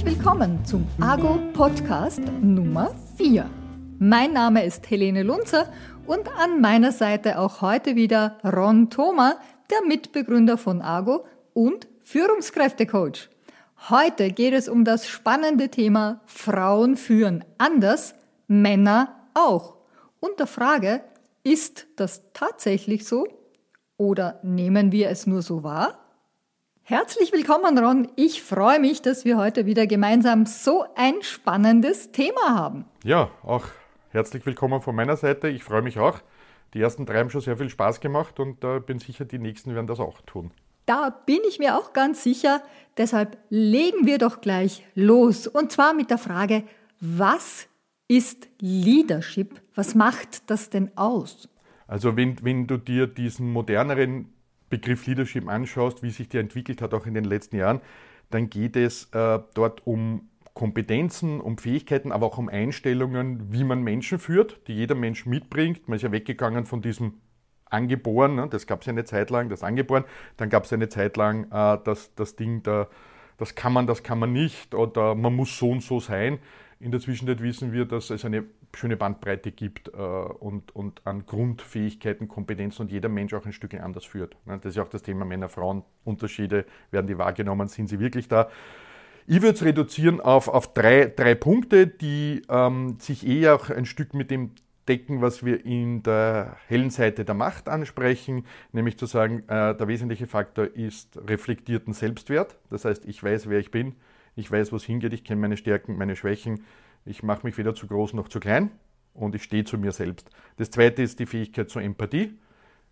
Herzlich willkommen zum Argo Podcast Nummer 4. Mein Name ist Helene Lunzer und an meiner Seite auch heute wieder Ron Thoma, der Mitbegründer von Argo und Führungskräftecoach. Heute geht es um das spannende Thema Frauen führen anders, Männer auch. Und der Frage, ist das tatsächlich so oder nehmen wir es nur so wahr? Herzlich willkommen, Ron. Ich freue mich, dass wir heute wieder gemeinsam so ein spannendes Thema haben. Ja, auch herzlich willkommen von meiner Seite. Ich freue mich auch. Die ersten drei haben schon sehr viel Spaß gemacht und äh, bin sicher, die nächsten werden das auch tun. Da bin ich mir auch ganz sicher. Deshalb legen wir doch gleich los. Und zwar mit der Frage, was ist Leadership? Was macht das denn aus? Also wenn, wenn du dir diesen moderneren Begriff Leadership anschaust, wie sich der entwickelt hat, auch in den letzten Jahren, dann geht es äh, dort um Kompetenzen, um Fähigkeiten, aber auch um Einstellungen, wie man Menschen führt, die jeder Mensch mitbringt. Man ist ja weggegangen von diesem Angeboren, ne? das gab es ja eine Zeit lang, das Angeboren, dann gab es eine Zeit lang äh, das, das Ding, da, das kann man, das kann man nicht oder man muss so und so sein. In der Zwischenzeit wissen wir, dass es eine schöne Bandbreite gibt äh, und, und an Grundfähigkeiten, Kompetenzen und jeder Mensch auch ein Stück anders führt. Ne? Das ist ja auch das Thema Männer-Frauen-Unterschiede. Werden die wahrgenommen? Sind sie wirklich da? Ich würde es reduzieren auf, auf drei, drei Punkte, die ähm, sich eher auch ein Stück mit dem decken, was wir in der hellen Seite der Macht ansprechen, nämlich zu sagen, äh, der wesentliche Faktor ist reflektierten Selbstwert. Das heißt, ich weiß, wer ich bin, ich weiß, wo es hingeht, ich kenne meine Stärken, meine Schwächen, ich mache mich weder zu groß noch zu klein und ich stehe zu mir selbst. Das zweite ist die Fähigkeit zur Empathie,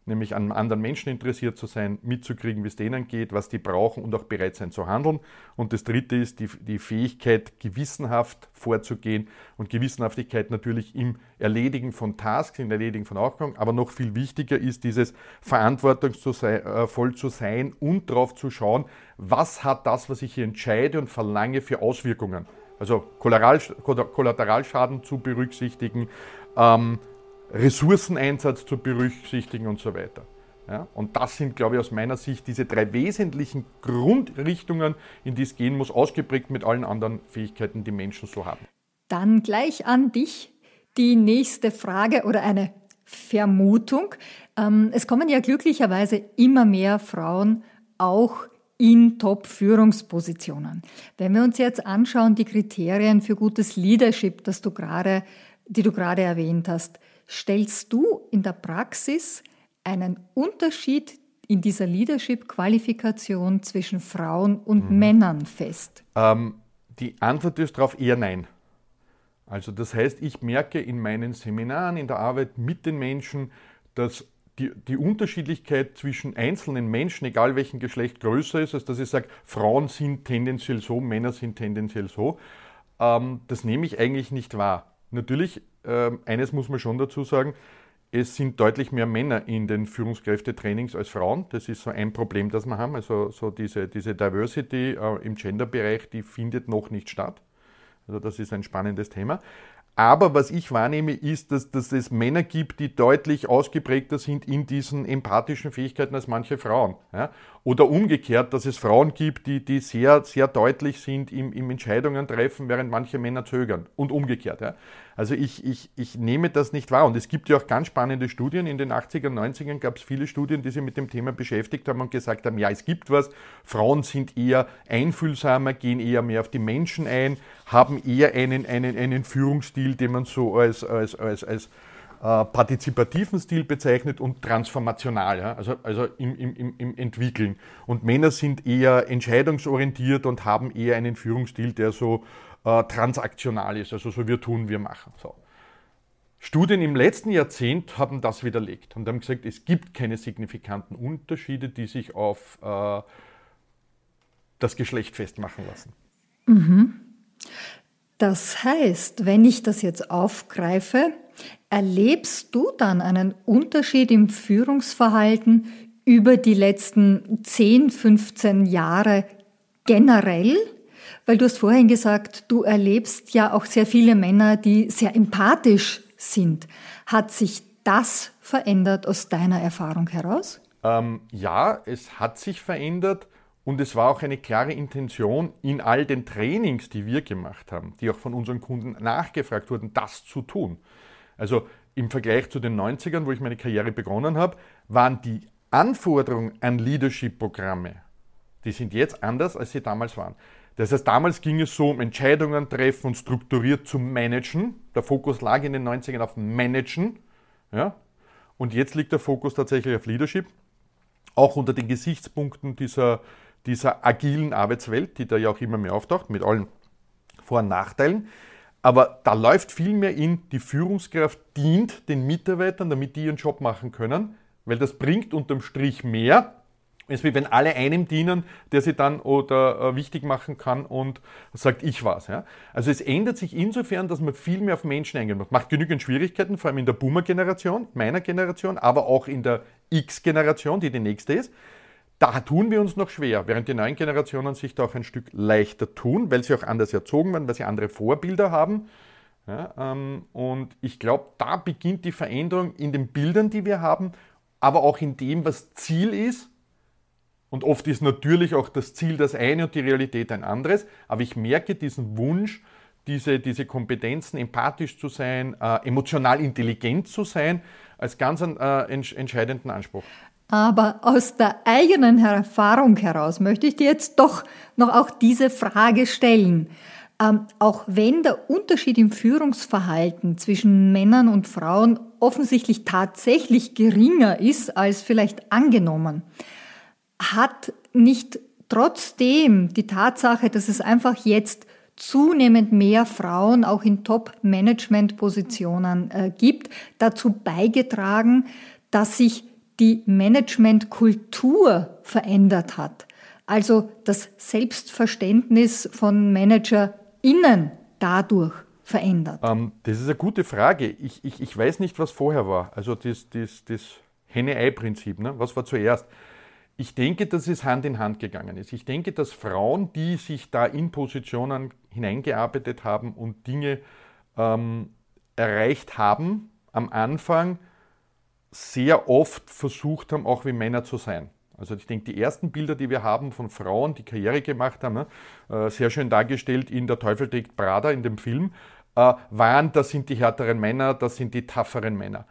nämlich an anderen Menschen interessiert zu sein, mitzukriegen, wie es denen geht, was die brauchen und auch bereit sein zu handeln. Und das dritte ist die, die Fähigkeit, gewissenhaft vorzugehen und Gewissenhaftigkeit natürlich im Erledigen von Tasks, im Erledigen von Aufgaben. Aber noch viel wichtiger ist dieses verantwortungsvoll zu sein und darauf zu schauen, was hat das, was ich hier entscheide und verlange, für Auswirkungen also Kollateralschaden zu berücksichtigen, ähm, Ressourceneinsatz zu berücksichtigen und so weiter. Ja, und das sind, glaube ich, aus meiner Sicht diese drei wesentlichen Grundrichtungen, in die es gehen muss, ausgeprägt mit allen anderen Fähigkeiten, die Menschen so haben. Dann gleich an dich die nächste Frage oder eine Vermutung. Ähm, es kommen ja glücklicherweise immer mehr Frauen auch in Top-Führungspositionen. Wenn wir uns jetzt anschauen, die Kriterien für gutes Leadership, das du gerade, die du gerade erwähnt hast, stellst du in der Praxis einen Unterschied in dieser Leadership-Qualifikation zwischen Frauen und mhm. Männern fest? Ähm, die Antwort ist darauf eher nein. Also das heißt, ich merke in meinen Seminaren, in der Arbeit mit den Menschen, dass die, die Unterschiedlichkeit zwischen einzelnen Menschen, egal welchen Geschlecht, größer ist, als dass ich sage, Frauen sind tendenziell so, Männer sind tendenziell so. Ähm, das nehme ich eigentlich nicht wahr. Natürlich, äh, eines muss man schon dazu sagen, es sind deutlich mehr Männer in den Führungskräftetrainings als Frauen. Das ist so ein Problem, das wir haben. Also so diese, diese Diversity äh, im Gender-Bereich, die findet noch nicht statt. Also das ist ein spannendes Thema. Aber was ich wahrnehme, ist, dass, dass es Männer gibt, die deutlich ausgeprägter sind in diesen empathischen Fähigkeiten als manche Frauen. Ja? Oder umgekehrt, dass es Frauen gibt, die, die sehr, sehr deutlich sind im, im Entscheidungen treffen, während manche Männer zögern. Und umgekehrt. Ja? Also ich, ich, ich nehme das nicht wahr. Und es gibt ja auch ganz spannende Studien. In den 80er, 90ern gab es viele Studien, die sich mit dem Thema beschäftigt haben und gesagt haben, ja, es gibt was. Frauen sind eher einfühlsamer, gehen eher mehr auf die Menschen ein, haben eher einen, einen, einen Führungsstil, den man so als, als, als, als äh, partizipativen Stil bezeichnet und transformational, ja? also, also im, im, im Entwickeln. Und Männer sind eher entscheidungsorientiert und haben eher einen Führungsstil, der so äh, transaktional ist, also so wir tun, wir machen. So. Studien im letzten Jahrzehnt haben das widerlegt und haben gesagt, es gibt keine signifikanten Unterschiede, die sich auf äh, das Geschlecht festmachen lassen. Mhm. Das heißt, wenn ich das jetzt aufgreife, erlebst du dann einen Unterschied im Führungsverhalten über die letzten 10, 15 Jahre generell? Weil du hast vorhin gesagt, du erlebst ja auch sehr viele Männer, die sehr empathisch sind. Hat sich das verändert aus deiner Erfahrung heraus? Ähm, ja, es hat sich verändert Und es war auch eine klare Intention in all den Trainings, die wir gemacht haben, die auch von unseren Kunden nachgefragt wurden, das zu tun. Also im Vergleich zu den 90ern, wo ich meine Karriere begonnen habe, waren die Anforderungen an Leadership-Programme, die sind jetzt anders, als sie damals waren. Das heißt, damals ging es so um Entscheidungen treffen und strukturiert zu managen. Der Fokus lag in den 90ern auf Managen. Ja? Und jetzt liegt der Fokus tatsächlich auf Leadership, auch unter den Gesichtspunkten dieser dieser agilen Arbeitswelt, die da ja auch immer mehr auftaucht, mit allen Vor- und Nachteilen. Aber da läuft viel mehr in, die Führungskraft dient den Mitarbeitern, damit die ihren Job machen können, weil das bringt unterm Strich mehr, als wie wenn alle einem dienen, der sie dann oder äh, wichtig machen kann und sagt, ich war's. Ja? Also es ändert sich insofern, dass man viel mehr auf Menschen eingehen muss. Macht genügend Schwierigkeiten, vor allem in der Boomer-Generation, meiner Generation, aber auch in der X-Generation, die die nächste ist. Da tun wir uns noch schwer, während die neuen Generationen sich da auch ein Stück leichter tun, weil sie auch anders erzogen werden, weil sie andere Vorbilder haben. Ja, ähm, und ich glaube, da beginnt die Veränderung in den Bildern, die wir haben, aber auch in dem, was Ziel ist. Und oft ist natürlich auch das Ziel das eine und die Realität ein anderes. Aber ich merke diesen Wunsch, diese, diese Kompetenzen, empathisch zu sein, äh, emotional intelligent zu sein, als ganz äh, entscheidenden Anspruch. Aber aus der eigenen Erfahrung heraus möchte ich dir jetzt doch noch auch diese Frage stellen. Ähm, auch wenn der Unterschied im Führungsverhalten zwischen Männern und Frauen offensichtlich tatsächlich geringer ist als vielleicht angenommen, hat nicht trotzdem die Tatsache, dass es einfach jetzt zunehmend mehr Frauen auch in Top-Management-Positionen äh, gibt, dazu beigetragen, dass sich die Managementkultur verändert hat. Also das Selbstverständnis von ManagerInnen dadurch verändert? Ähm, das ist eine gute Frage. Ich, ich, ich weiß nicht, was vorher war. Also das, das, das Henne-Ei-Prinzip. Ne? Was war zuerst? Ich denke, dass es Hand in Hand gegangen ist. Ich denke, dass Frauen, die sich da in Positionen hineingearbeitet haben und Dinge ähm, erreicht haben, am Anfang sehr oft versucht haben, auch wie Männer zu sein. Also ich denke, die ersten Bilder, die wir haben von Frauen, die Karriere gemacht haben, ne, äh, sehr schön dargestellt in Der Teufel trägt Prada in dem Film, äh, waren, das sind die härteren Männer, das sind die tafferen Männer.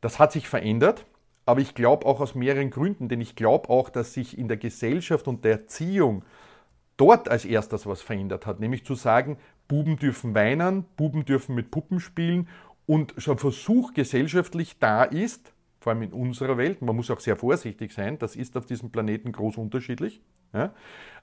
Das hat sich verändert, aber ich glaube auch aus mehreren Gründen, denn ich glaube auch, dass sich in der Gesellschaft und der Erziehung dort als erstes was verändert hat, nämlich zu sagen, Buben dürfen weinen, Buben dürfen mit Puppen spielen und schon Versuch gesellschaftlich da ist, vor allem in unserer Welt, man muss auch sehr vorsichtig sein, das ist auf diesem Planeten groß unterschiedlich, ja?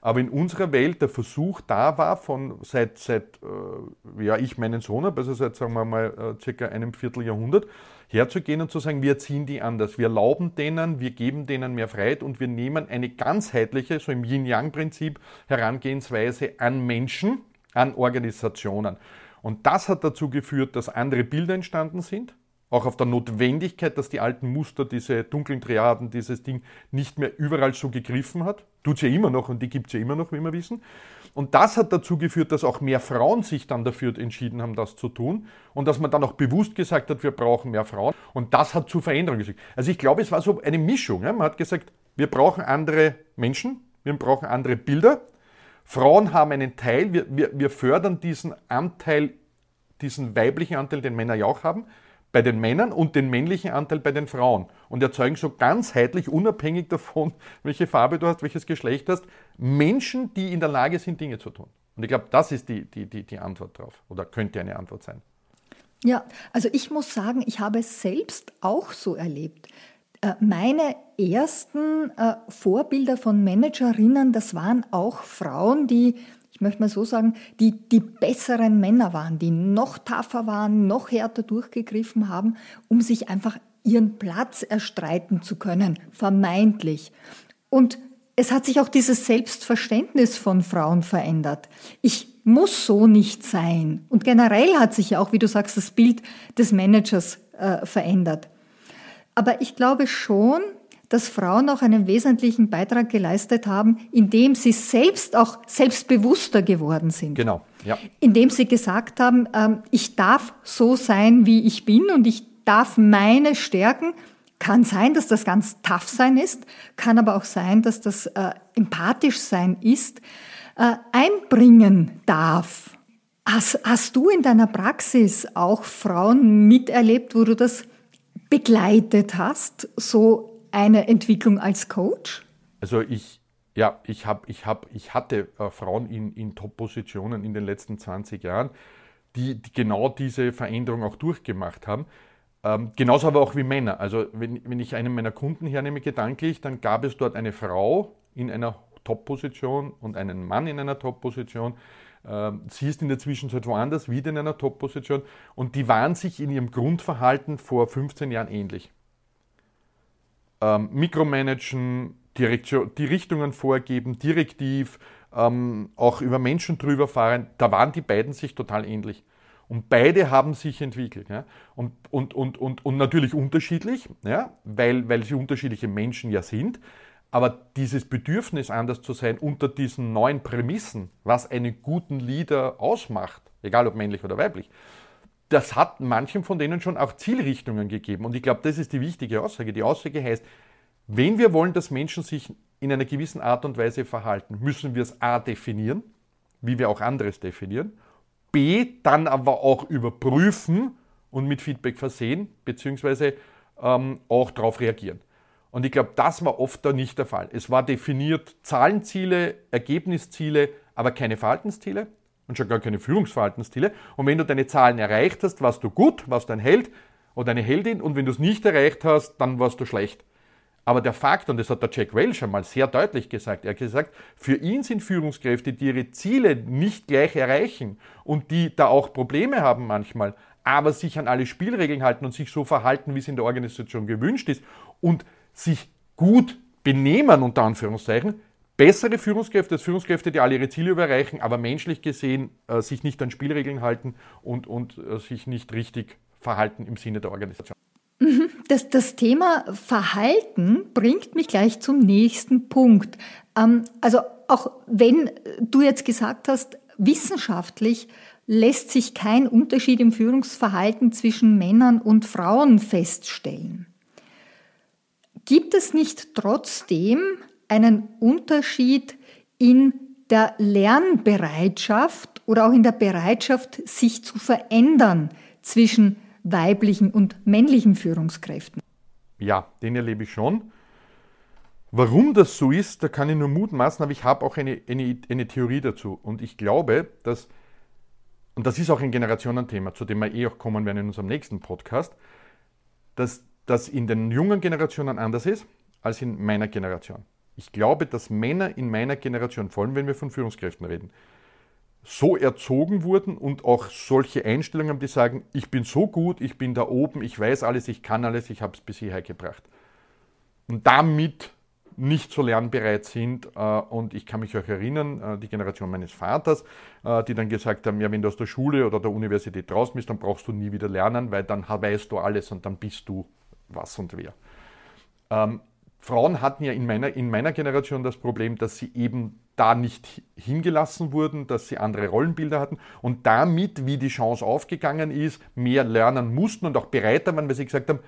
aber in unserer Welt der Versuch da war, von seit, seit äh, ja, ich meinen Sohn habe, also seit sagen wir mal äh, circa einem Vierteljahrhundert, herzugehen und zu sagen, wir ziehen die anders, wir erlauben denen, wir geben denen mehr Freiheit und wir nehmen eine ganzheitliche, so im Yin-Yang-Prinzip, Herangehensweise an Menschen, an Organisationen. Und das hat dazu geführt, dass andere Bilder entstanden sind, auch auf der Notwendigkeit, dass die alten Muster, diese dunklen Triaden, dieses Ding nicht mehr überall so gegriffen hat. Tut es ja immer noch und die gibt es ja immer noch, wie wir wissen. Und das hat dazu geführt, dass auch mehr Frauen sich dann dafür entschieden haben, das zu tun. Und dass man dann auch bewusst gesagt hat, wir brauchen mehr Frauen. Und das hat zu Veränderungen geführt. Also ich glaube, es war so eine Mischung. Man hat gesagt, wir brauchen andere Menschen, wir brauchen andere Bilder. Frauen haben einen Teil, wir, wir, wir fördern diesen Anteil, diesen weiblichen Anteil, den Männer ja auch haben bei den Männern und den männlichen Anteil bei den Frauen und erzeugen so ganzheitlich, unabhängig davon, welche Farbe du hast, welches Geschlecht hast, Menschen, die in der Lage sind, Dinge zu tun. Und ich glaube, das ist die, die, die, die Antwort darauf oder könnte eine Antwort sein. Ja, also ich muss sagen, ich habe es selbst auch so erlebt. Äh, meine ersten äh, Vorbilder von Managerinnen, das waren auch Frauen, die ich möchte mal so sagen, die die besseren Männer waren, die noch tougher waren, noch härter durchgegriffen haben, um sich einfach ihren Platz erstreiten zu können, vermeintlich. Und es hat sich auch dieses Selbstverständnis von Frauen verändert. Ich muss so nicht sein. Und generell hat sich ja auch, wie du sagst, das Bild des Managers äh, verändert. Aber ich glaube schon, dass Frauen auch einen wesentlichen Beitrag geleistet haben, indem sie selbst auch selbstbewusster geworden sind. Genau, ja. Indem sie gesagt haben, ähm, ich darf so sein, wie ich bin und ich darf meine Stärken Kann sein, dass das ganz tough sein ist, kann aber auch sein, dass das äh, empathisch sein ist, äh, einbringen darf. Hast, hast du in deiner Praxis auch Frauen miterlebt, wo du das begleitet hast, so eine Entwicklung als Coach? Also ich, ja, ich, hab, ich, hab, ich hatte äh, Frauen in, in Top-Positionen in den letzten 20 Jahren, die, die genau diese Veränderung auch durchgemacht haben. Ähm, genauso aber auch wie Männer. Also wenn, wenn ich einen meiner Kunden hernehme gedanklich, dann gab es dort eine Frau in einer Top-Position und einen Mann in einer Top-Position. Ähm, sie ist in der Zwischenzeit woanders, wieder in einer Top-Position und die waren sich in ihrem Grundverhalten vor 15 Jahren ähnlich. Ähm, Mikromanagen, die Richtungen vorgeben, direktiv, ähm, auch über Menschen drüber fahren, da waren die beiden sich total ähnlich. Und beide haben sich entwickelt. Ja? Und, und, und, und, und natürlich unterschiedlich, ja? weil, weil sie unterschiedliche Menschen ja sind. Aber dieses Bedürfnis, anders zu sein, unter diesen neuen Prämissen, was einen guten Leader ausmacht, egal ob männlich oder weiblich, das hat manchen von denen schon auch Zielrichtungen gegeben. Und ich glaube, das ist die wichtige Aussage. Die Aussage heißt, wenn wir wollen, dass Menschen sich in einer gewissen Art und Weise verhalten, müssen wir es A definieren, wie wir auch anderes definieren, B dann aber auch überprüfen und mit Feedback versehen, beziehungsweise ähm, auch darauf reagieren. Und ich glaube, das war oft da nicht der Fall. Es war definiert Zahlenziele, Ergebnisziele, aber keine Verhaltensziele und schon gar keine Führungsverhaltensziele. Und wenn du deine Zahlen erreicht hast, warst du gut, warst du ein Held oder eine Heldin. Und wenn du es nicht erreicht hast, dann warst du schlecht. Aber der Fakt, und das hat der Jack Welch einmal sehr deutlich gesagt, er hat gesagt, für ihn sind Führungskräfte, die ihre Ziele nicht gleich erreichen und die da auch Probleme haben manchmal, aber sich an alle Spielregeln halten und sich so verhalten, wie es in der Organisation gewünscht ist und sich gut benehmen, unter Anführungszeichen, bessere Führungskräfte als Führungskräfte, die alle ihre Ziele überreichen, aber menschlich gesehen äh, sich nicht an Spielregeln halten und, und äh, sich nicht richtig verhalten im Sinne der Organisation. Mhm. Das, das Thema Verhalten bringt mich gleich zum nächsten Punkt. Ähm, also auch wenn du jetzt gesagt hast, wissenschaftlich lässt sich kein Unterschied im Führungsverhalten zwischen Männern und Frauen feststellen. Gibt es nicht trotzdem einen Unterschied in der Lernbereitschaft oder auch in der Bereitschaft, sich zu verändern zwischen weiblichen und männlichen Führungskräften? Ja, den erlebe ich schon. Warum das so ist, da kann ich nur mutmaßen, aber ich habe auch eine, eine, eine Theorie dazu. Und ich glaube, dass, und das ist auch ein Generationenthema, zu dem wir eh auch kommen werden in unserem nächsten Podcast, dass das in den jungen Generationen anders ist als in meiner Generation. Ich glaube, dass Männer in meiner Generation, vor allem wenn wir von Führungskräften reden, so erzogen wurden und auch solche Einstellungen haben, die sagen, ich bin so gut, ich bin da oben, ich weiß alles, ich kann alles, ich habe es bis hierher gebracht. Und damit nicht so lernbereit sind. Äh, und ich kann mich auch erinnern, äh, die Generation meines Vaters, äh, die dann gesagt haben, ja, wenn du aus der Schule oder der Universität draußen bist, dann brauchst du nie wieder lernen, weil dann weißt du alles und dann bist du was und wer. Frauen hatten ja in meiner, in meiner Generation das Problem, dass sie eben da nicht hingelassen wurden, dass sie andere Rollenbilder hatten und damit, wie die Chance aufgegangen ist, mehr lernen mussten und auch bereiter waren, weil sie gesagt haben,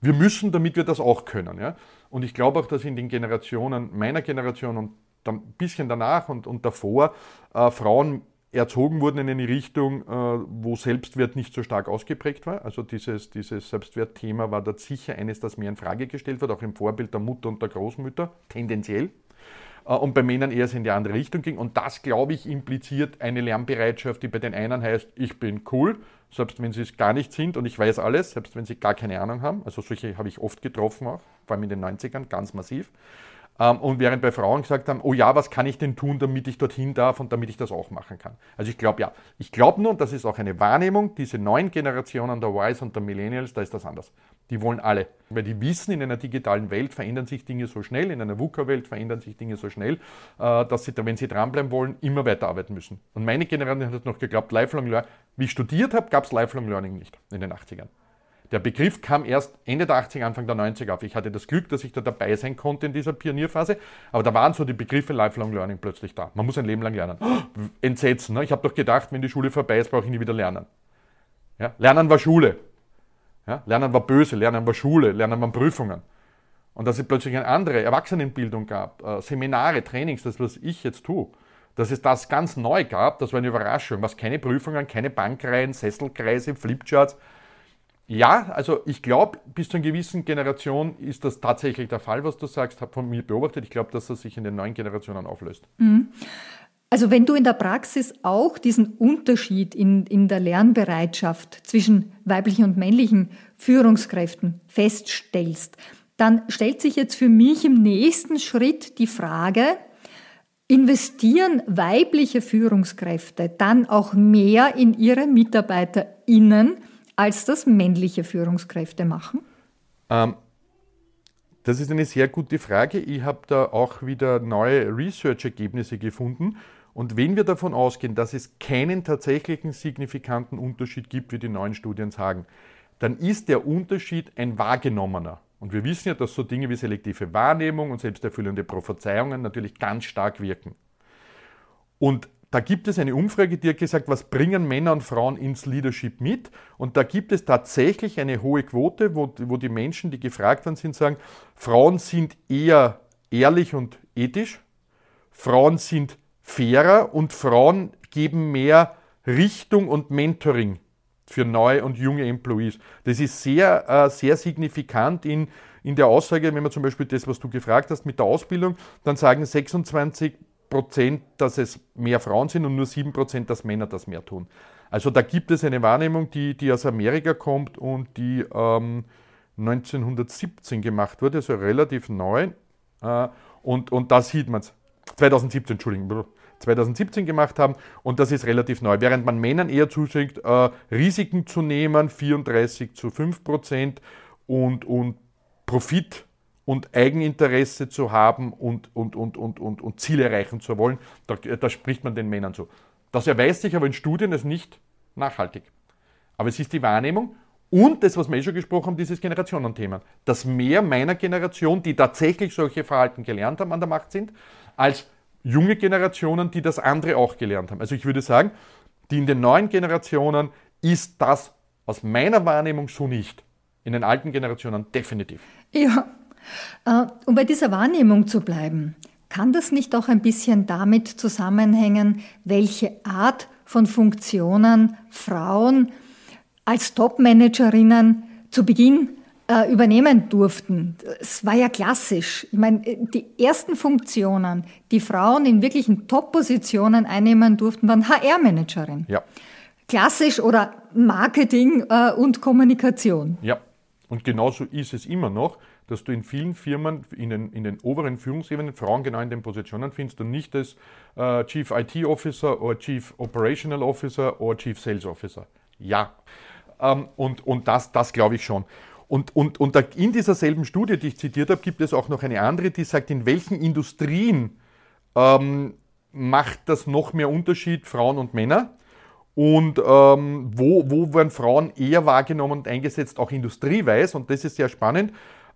wir müssen, damit wir das auch können. Ja? Und ich glaube auch, dass in den Generationen meiner Generation und ein bisschen danach und, und davor äh, Frauen erzogen wurden in eine Richtung, äh, wo Selbstwert nicht so stark ausgeprägt war. Also dieses, dieses Selbstwertthema war dort sicher eines, das mehr in Frage gestellt wird, auch im Vorbild der Mutter und der Großmütter, tendenziell. Äh, und bei Männern eher in die andere Richtung ging. Und das, glaube ich, impliziert eine Lernbereitschaft, die bei den einen heißt, ich bin cool, selbst wenn sie es gar nicht sind und ich weiß alles, selbst wenn sie gar keine Ahnung haben. Also solche habe ich oft getroffen auch, vor allem in den 90ern, ganz massiv. Ähm, und während bei Frauen gesagt haben, oh ja, was kann ich denn tun, damit ich dorthin darf und damit ich das auch machen kann. Also ich glaube ja, ich glaube nur, und das ist auch eine Wahrnehmung, diese neuen Generationen der Ys und der Millennials, da ist das anders. Die wollen alle. Weil die wissen, in einer digitalen Welt verändern sich Dinge so schnell, in einer VUCA-Welt verändern sich Dinge so schnell, äh, dass sie, wenn sie dranbleiben wollen, immer weiterarbeiten müssen. Und meine Generation hat noch geglaubt, Lifelong Learning. Wie ich studiert habe, gab es Lifelong Learning nicht in den 80ern. Der Begriff kam erst Ende der 80er, Anfang der 90er auf. Ich hatte das Glück, dass ich da dabei sein konnte in dieser Pionierphase, aber da waren so die Begriffe Lifelong Learning plötzlich da. Man muss ein Leben lang lernen. Entsetzen. Ne? Ich habe doch gedacht, wenn die Schule vorbei ist, brauche ich nie wieder lernen. Ja? Lernen war Schule. Ja? Lernen war böse, Lernen war Schule, Lernen waren Prüfungen. Und dass es plötzlich eine andere Erwachsenenbildung gab, äh, Seminare, Trainings, das, was ich jetzt tue, dass es das ganz neu gab, das war eine Überraschung. Was keine Prüfungen, keine Bankreihen, Sesselkreise, Flipcharts. Ja, also ich glaube, bis zu einer gewissen Generation ist das tatsächlich der Fall, was du sagst, habe von mir beobachtet. Ich glaube, dass das sich in den neuen Generationen auflöst. Mhm. Also wenn du in der Praxis auch diesen Unterschied in, in der Lernbereitschaft zwischen weiblichen und männlichen Führungskräften feststellst, dann stellt sich jetzt für mich im nächsten Schritt die Frage, investieren weibliche Führungskräfte dann auch mehr in ihre MitarbeiterInnen, als das männliche Führungskräfte machen? Ähm, das ist eine sehr gute Frage. Ich habe da auch wieder neue Research-Ergebnisse gefunden. Und wenn wir davon ausgehen, dass es keinen tatsächlichen signifikanten Unterschied gibt, wie die neuen Studien sagen, dann ist der Unterschied ein wahrgenommener. Und wir wissen ja, dass so Dinge wie selektive Wahrnehmung und selbsterfüllende Prophezeiungen natürlich ganz stark wirken. Und da gibt es eine Umfrage, die hat gesagt, was bringen Männer und Frauen ins Leadership mit? Und da gibt es tatsächlich eine hohe Quote, wo, wo die Menschen, die gefragt worden sind, sagen, Frauen sind eher ehrlich und ethisch, Frauen sind fairer und Frauen geben mehr Richtung und Mentoring für neue und junge Employees. Das ist sehr, äh, sehr signifikant in, in der Aussage, wenn man zum Beispiel das, was du gefragt hast mit der Ausbildung, dann sagen 26 Prozent, dass es mehr Frauen sind und nur 7 Prozent, dass Männer das mehr tun. Also da gibt es eine Wahrnehmung, die, die aus Amerika kommt und die ähm, 1917 gemacht wurde, also relativ neu. Äh, und, und da sieht man es. 2017, Entschuldigung, 2017 gemacht haben und das ist relativ neu. Während man Männern eher zuschickt, äh, Risiken zu nehmen, 34 zu 5 Prozent und, und Profit und Eigeninteresse zu haben und, und, und, und, und, und Ziele erreichen zu wollen, da, da spricht man den Männern zu. Das erweist sich aber in Studien als nicht nachhaltig. Aber es ist die Wahrnehmung und das, was wir eh schon gesprochen haben, dieses Generationenthema. Dass mehr meiner Generation, die tatsächlich solche Verhalten gelernt haben, an der Macht sind, als junge Generationen, die das andere auch gelernt haben. Also ich würde sagen, die in den neuen Generationen ist das aus meiner Wahrnehmung so nicht. In den alten Generationen definitiv. Ja, um bei dieser Wahrnehmung zu bleiben, kann das nicht auch ein bisschen damit zusammenhängen, welche Art von Funktionen Frauen als Top-Managerinnen zu Beginn äh, übernehmen durften. Es war ja klassisch. Ich meine, die ersten Funktionen, die Frauen in wirklichen Top-Positionen einnehmen durften, waren HR-Managerin. Ja. Klassisch oder Marketing äh, und Kommunikation. Ja, und genauso ist es immer noch, dass du in vielen Firmen in den, in den oberen Führungsebenen Frauen genau in den Positionen findest und nicht als äh, Chief IT Officer oder Chief Operational Officer oder Chief Sales Officer. Ja. Ähm, und und das, das glaube ich schon. Und, und, und in dieser selben Studie, die ich zitiert habe, gibt es auch noch eine andere, die sagt, in welchen Industrien ähm, macht das noch mehr Unterschied Frauen und Männer? Und ähm, wo, wo werden Frauen eher wahrgenommen und eingesetzt, auch industrieweise? Und das ist sehr spannend.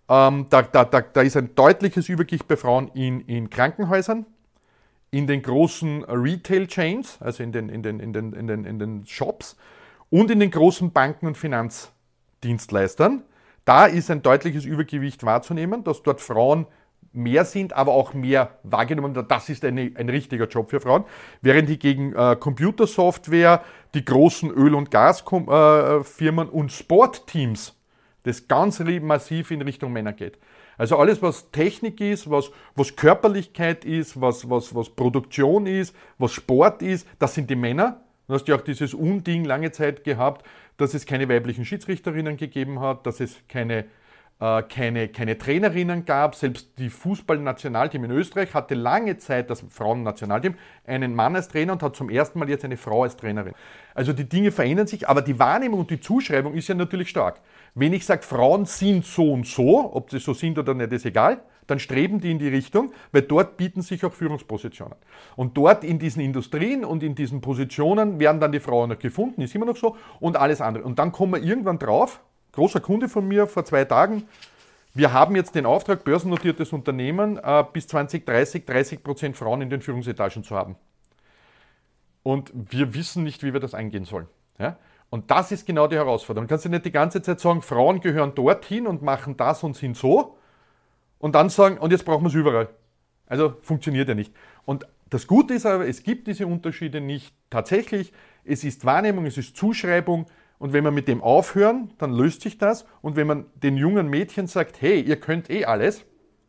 Ähm, da, da, da, da ist ein deutliches Übergewicht bei Frauen in, in Krankenhäusern, in den großen Retail-Chains, also in den, in, den, in, den, in, den, in den Shops und in den großen Banken und Finanzdienstleistern. Da ist ein deutliches Übergewicht wahrzunehmen, dass dort Frauen mehr sind, aber auch mehr wahrgenommen. Das ist eine, ein richtiger Job für Frauen. Während die gegen äh, Computersoftware, die großen Öl- und Gasfirmen äh, und Sportteams das ganz massiv in Richtung Männer geht. Also alles, was Technik ist, was, was Körperlichkeit ist, was, was, was Produktion ist, was Sport ist, das sind die Männer. Du hast ja auch dieses Unding lange Zeit gehabt, dass es keine weiblichen Schiedsrichterinnen gegeben hat, dass es keine, keine, keine Trainerinnen gab. Selbst die Fußballnationalteam in Österreich hatte lange Zeit, das Frauennationalteam, einen Mann als Trainer und hat zum ersten Mal jetzt eine Frau als Trainerin. Also die Dinge verändern sich, aber die Wahrnehmung und die Zuschreibung ist ja natürlich stark. Wenn ich sage, Frauen sind so und so, ob sie so sind oder nicht, ist egal, dann streben die in die Richtung, weil dort bieten sich auch Führungspositionen. Und dort in diesen Industrien und in diesen Positionen werden dann die Frauen noch gefunden, ist immer noch so, und alles andere. Und dann kommen wir irgendwann drauf, großer Kunde von mir vor zwei Tagen, wir haben jetzt den Auftrag, börsennotiertes Unternehmen, äh, bis 2030 30 Prozent Frauen in den Führungsetagen zu haben. Und wir wissen nicht, wie wir das eingehen sollen. Ja? Und das ist genau die Herausforderung. Du kannst ja nicht die ganze Zeit sagen, Frauen gehören dorthin und machen das und sind so. Und dann sagen, und jetzt brauchen wir es überall. Also funktioniert ja nicht. Und das Gute ist aber, es gibt diese Unterschiede nicht tatsächlich. Es ist Wahrnehmung, es ist Zuschreibung. Und wenn wir mit dem aufhören, dann löst sich das. Und wenn man den jungen Mädchen sagt, hey, ihr könnt eh alles,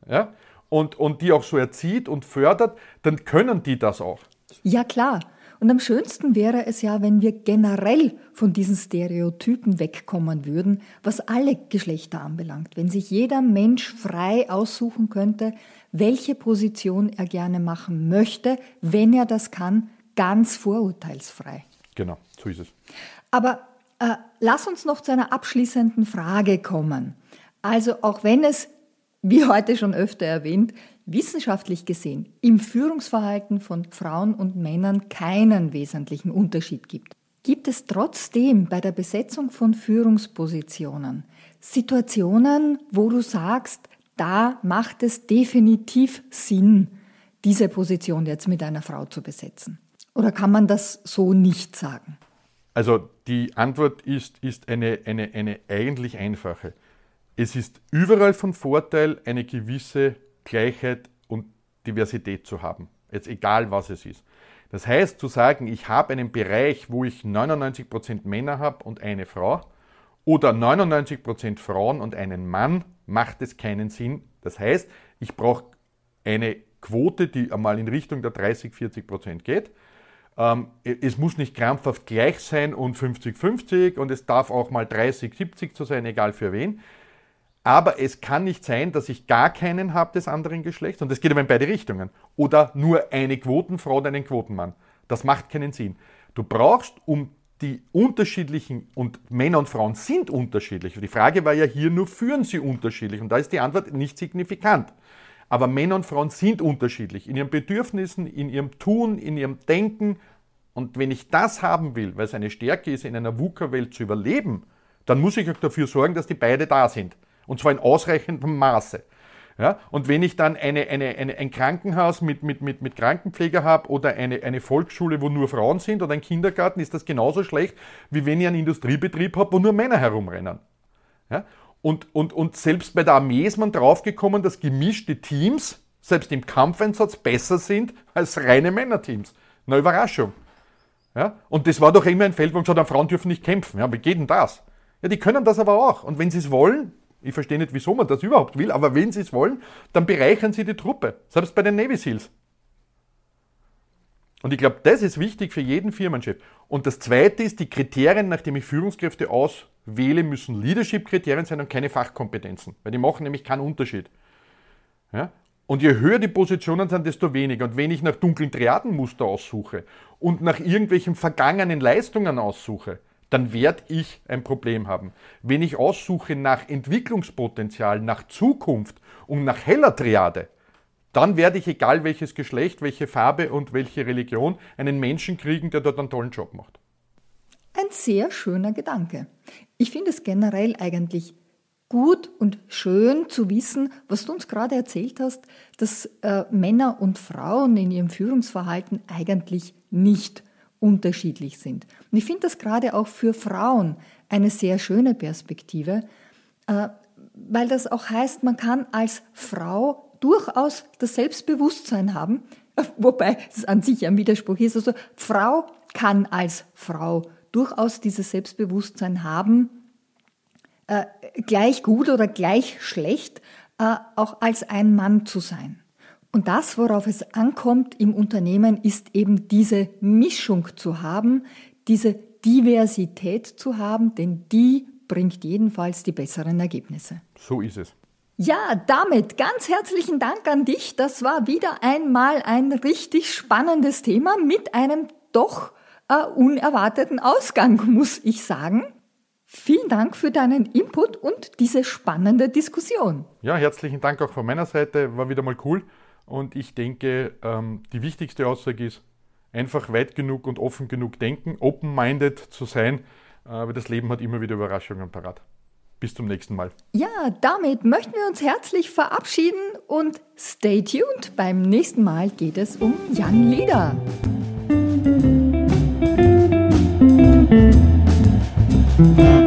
ja, und, und die auch so erzieht und fördert, dann können die das auch. Ja, klar. Und am schönsten wäre es ja, wenn wir generell von diesen Stereotypen wegkommen würden, was alle Geschlechter anbelangt. Wenn sich jeder Mensch frei aussuchen könnte, welche Position er gerne machen möchte, wenn er das kann, ganz vorurteilsfrei. Genau, so ist es. Aber äh, lass uns noch zu einer abschließenden Frage kommen. Also auch wenn es, wie heute schon öfter erwähnt, wissenschaftlich gesehen im Führungsverhalten von Frauen und Männern keinen wesentlichen Unterschied gibt, gibt es trotzdem bei der Besetzung von Führungspositionen Situationen, wo du sagst, da macht es definitiv Sinn, diese Position jetzt mit einer Frau zu besetzen? Oder kann man das so nicht sagen? Also die Antwort ist, ist eine, eine, eine eigentlich einfache. Es ist überall von Vorteil, eine gewisse Gleichheit und Diversität zu haben. Jetzt egal, was es ist. Das heißt, zu sagen, ich habe einen Bereich, wo ich 99% Männer habe und eine Frau oder 99% Frauen und einen Mann, macht es keinen Sinn. Das heißt, ich brauche eine Quote, die einmal in Richtung der 30, 40% geht. Ähm, es muss nicht krampfhaft gleich sein und 50-50 und es darf auch mal 30-70 zu sein, egal für wen. Aber es kann nicht sein, dass ich gar keinen habe des anderen Geschlechts, und das geht aber in beide Richtungen, oder nur eine Quotenfrau und einen Quotenmann. Das macht keinen Sinn. Du brauchst, um die unterschiedlichen, und Männer und Frauen sind unterschiedlich. Die Frage war ja hier nur, führen sie unterschiedlich? Und da ist die Antwort nicht signifikant. Aber Männer und Frauen sind unterschiedlich in ihren Bedürfnissen, in ihrem Tun, in ihrem Denken. Und wenn ich das haben will, weil es eine Stärke ist, in einer VUCA-Welt zu überleben, dann muss ich auch dafür sorgen, dass die beide da sind. Und zwar in ausreichendem Maße. Ja, und wenn ich dann eine, eine, eine, ein Krankenhaus mit, mit, mit, mit Krankenpfleger habe oder eine, eine Volksschule, wo nur Frauen sind oder ein Kindergarten, ist das genauso schlecht, wie wenn ich einen Industriebetrieb habe, wo nur Männer herumrennen. Ja? Und, und, und selbst bei der Armee ist man draufgekommen, dass gemischte Teams, selbst im Kampfeinsatz, besser sind als reine Männerteams. Na Überraschung. Ja? Und das war doch immer ein Feld, wo man gesagt hat, Frauen dürfen nicht kämpfen. Ja, wie geht denn das? Ja, die können das aber auch. Und wenn sie es wollen, ich verstehe nicht, wieso man das überhaupt will, aber wenn sie es wollen, dann bereichern sie die Truppe. Selbst bei den Navy Seals. Und ich glaube, das ist wichtig für jeden Firmenchef. Und das Zweite ist, die Kriterien, nachdem ich Führungskräfte auswähle, müssen Leadership-Kriterien sein und keine Fachkompetenzen. Weil die machen nämlich keinen Unterschied. Ja? Und je höher die Positionen sind, desto weniger. Und wenn ich nach dunklen Triadenmuster aussuche und nach irgendwelchen vergangenen Leistungen aussuche, dann werde ich ein Problem haben. Wenn ich aussuche nach Entwicklungspotenzial, nach Zukunft und nach heller Triade, dann werde ich, egal welches Geschlecht, welche Farbe und welche Religion, einen Menschen kriegen, der dort einen tollen Job macht. Ein sehr schöner Gedanke. Ich finde es generell eigentlich gut und schön zu wissen, was du uns gerade erzählt hast, dass äh, Männer und Frauen in ihrem Führungsverhalten eigentlich nicht unterschiedlich sind. Und ich finde das gerade auch für Frauen eine sehr schöne Perspektive, äh, weil das auch heißt, man kann als Frau durchaus das Selbstbewusstsein haben, wobei es an sich ein Widerspruch ist. Also Frau kann als Frau durchaus dieses Selbstbewusstsein haben, äh, gleich gut oder gleich schlecht äh, auch als ein Mann zu sein. Und das, worauf es ankommt im Unternehmen, ist eben diese Mischung zu haben, diese Diversität zu haben, denn die bringt jedenfalls die besseren Ergebnisse. So ist es. Ja, damit ganz herzlichen Dank an dich. Das war wieder einmal ein richtig spannendes Thema mit einem doch äh, unerwarteten Ausgang, muss ich sagen. Vielen Dank für deinen Input und diese spannende Diskussion. Ja, herzlichen Dank auch von meiner Seite. War wieder mal cool. Und ich denke, ähm, die wichtigste Aussage ist, einfach weit genug und offen genug denken, open-minded zu sein, äh, weil das Leben hat immer wieder Überraschungen parat. Bis zum nächsten Mal. Ja, damit möchten wir uns herzlich verabschieden und stay tuned. Beim nächsten Mal geht es um Jan Lieder. thank you